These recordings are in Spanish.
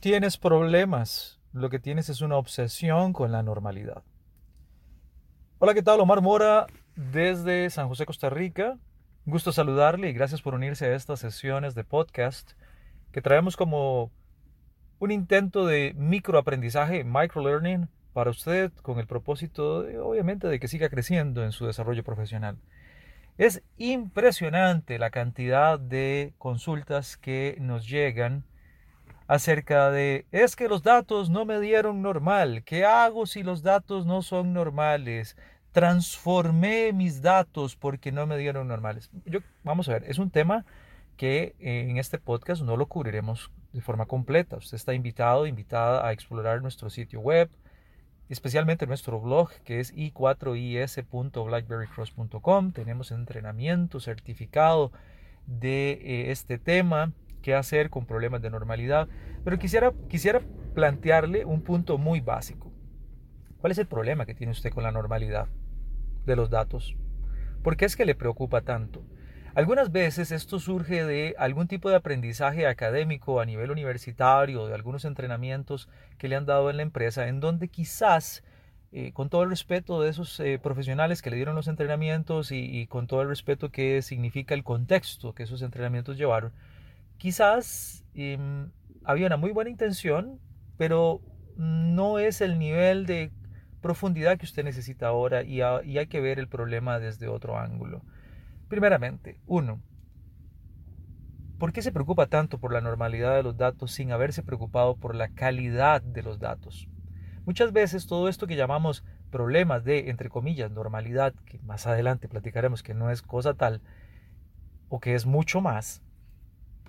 Tienes problemas, lo que tienes es una obsesión con la normalidad. Hola, ¿qué tal? Omar Mora desde San José, Costa Rica. Gusto saludarle y gracias por unirse a estas sesiones de podcast que traemos como un intento de microaprendizaje, microlearning para usted con el propósito, obviamente, de que siga creciendo en su desarrollo profesional. Es impresionante la cantidad de consultas que nos llegan acerca de, es que los datos no me dieron normal, ¿qué hago si los datos no son normales? Transformé mis datos porque no me dieron normales. Yo, vamos a ver, es un tema que en este podcast no lo cubriremos de forma completa. Usted está invitado, invitada a explorar nuestro sitio web, especialmente nuestro blog que es i4is.blackberrycross.com. Tenemos entrenamiento certificado de eh, este tema qué hacer con problemas de normalidad. Pero quisiera, quisiera plantearle un punto muy básico. ¿Cuál es el problema que tiene usted con la normalidad de los datos? ¿Por qué es que le preocupa tanto? Algunas veces esto surge de algún tipo de aprendizaje académico a nivel universitario, de algunos entrenamientos que le han dado en la empresa, en donde quizás, eh, con todo el respeto de esos eh, profesionales que le dieron los entrenamientos y con todo el respeto que significa el contexto que esos entrenamientos llevaron, quizás em, había una muy buena intención, pero no es el nivel de profundidad que usted necesita ahora y, y hay que ver el problema desde otro ángulo. Primeramente, uno, ¿por qué se preocupa tanto por la normalidad de los datos sin haberse preocupado por la calidad de los datos? Muchas veces todo esto que llamamos problemas de, entre comillas, normalidad, que más adelante platicaremos que no es cosa tal, o que es mucho más,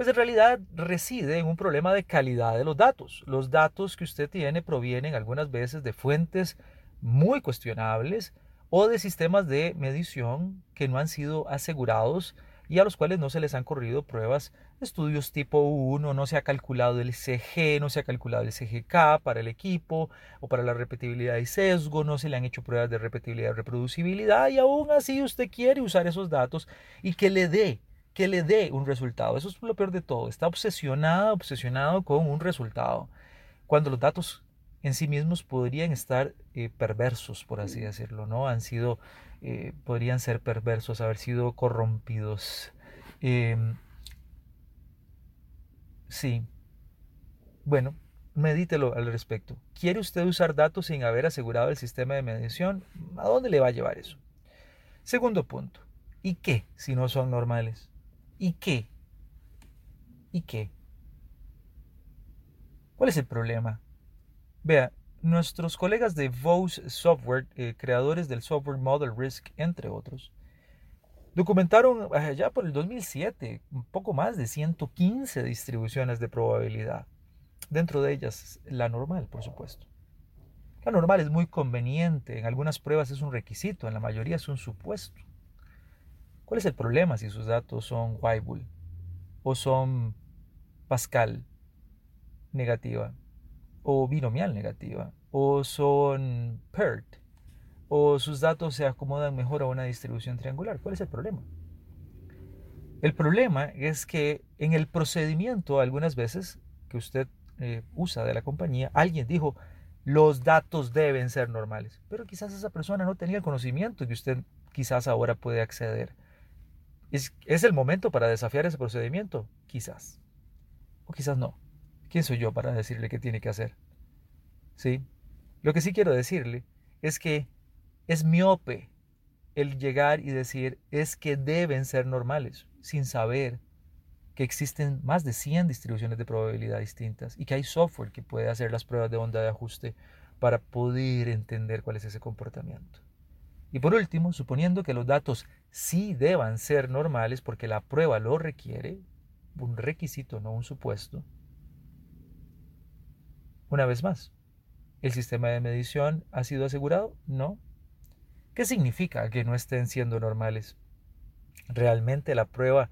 pues en realidad reside en un problema de calidad de los datos. Los datos que usted tiene provienen algunas veces de fuentes muy cuestionables o de sistemas de medición que no han sido asegurados y a los cuales no se les han corrido pruebas, estudios tipo 1, no se ha calculado el CG, no se ha calculado el CGK para el equipo o para la repetibilidad y sesgo, no se le han hecho pruebas de repetibilidad y reproducibilidad y aún así usted quiere usar esos datos y que le dé que le dé un resultado. Eso es lo peor de todo. Está obsesionado, obsesionado con un resultado. Cuando los datos en sí mismos podrían estar eh, perversos, por así decirlo, ¿no? Han sido, eh, podrían ser perversos, haber sido corrompidos. Em, sí. Bueno, medítelo al respecto. ¿Quiere usted usar datos sin haber asegurado el sistema de medición? ¿A dónde le va a llevar eso? Segundo punto. ¿Y qué si no son normales? ¿Y qué? ¿Y qué? ¿Cuál es el problema? Vea, nuestros colegas de Vose Software, eh, creadores del software Model Risk, entre otros, documentaron eh, ya por el 2007 un poco más de 115 distribuciones de probabilidad. Dentro de ellas, la normal, por supuesto. La normal es muy conveniente, en algunas pruebas es un requisito, en la mayoría es un supuesto. ¿Cuál es el problema si sus datos son Weibull o son Pascal negativa o binomial negativa o son PERT o sus datos se acomodan mejor a una distribución triangular? ¿Cuál es el problema? El problema es que en el procedimiento algunas veces que usted eh, usa de la compañía, alguien dijo, los datos deben ser normales, pero quizás esa persona no tenía el conocimiento que usted quizás ahora puede acceder. ¿Es, el momento para desafiar ese procedimiento? Quizás. O quizás no. ¿Quién soy yo para decirle qué tiene que hacer? ¿Sí? Lo que sí quiero decirle es que es miope el llegar y decir es que deben ser normales, sin saber que existen más de 100 distribuciones de probabilidad distintas y que hay software que puede hacer las pruebas de onda de ajuste para poder entender cuál es ese comportamiento. Y por último, suponiendo que los datos sí deban ser normales porque la prueba lo requiere, un requisito, no un supuesto, una vez más, ¿el sistema de medición ha sido asegurado? No. ¿Qué significa que no estén siendo normales? ¿Realmente la prueba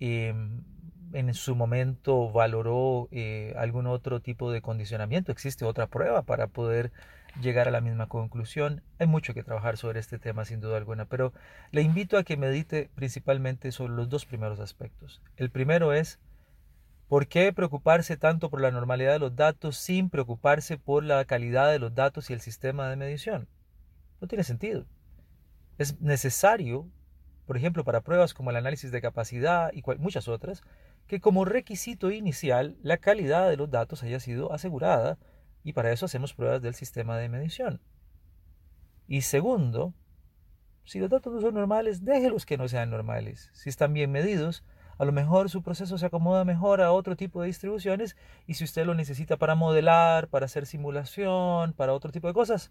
em, en su momento valoró eh, algún otro tipo de condicionamiento? ¿Existe otra prueba para poder llegar a la misma conclusión? Hay mucho que trabajar sobre este tema sin duda alguna, pero le invito a que medite principalmente sobre los dos primeros aspectos. El primero es ¿Por qué preocuparse tanto por la normalidad de los datos sin preocuparse por la calidad de los datos y el sistema de medición? No tiene sentido. Es necesario, por ejemplo, para pruebas como el análisis de capacidad y muchas otras, que como requisito inicial la calidad de los datos haya sido asegurada y para eso hacemos pruebas del sistema de medición. Y segundo, si los datos no son normales, déjelos que no sean normales. Si están bien medidos, a lo mejor su proceso se acomoda mejor a otro tipo de distribuciones y si usted lo necesita para modelar, para hacer simulación, para otro tipo de cosas,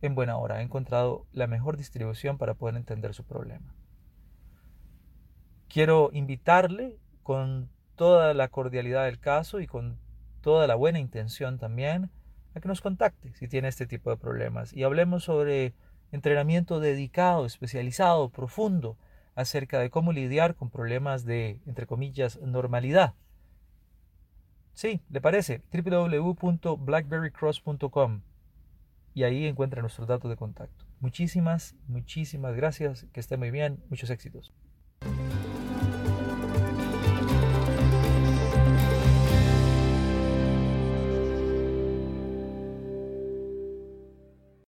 en buena hora ha encontrado la mejor distribución para poder entender su problema. Quiero invitarle con toda la cordialidad del caso y con toda la buena intención también a que nos contacte si tiene este tipo de problemas y hablemos sobre entrenamiento dedicado, especializado, profundo acerca de cómo lidiar con problemas de, entre comillas, normalidad. Sí, ¿le parece? www.blackberrycross.com y ahí encuentra nuestros datos de contacto. Muchísimas, muchísimas gracias, que esté muy bien, muchos éxitos.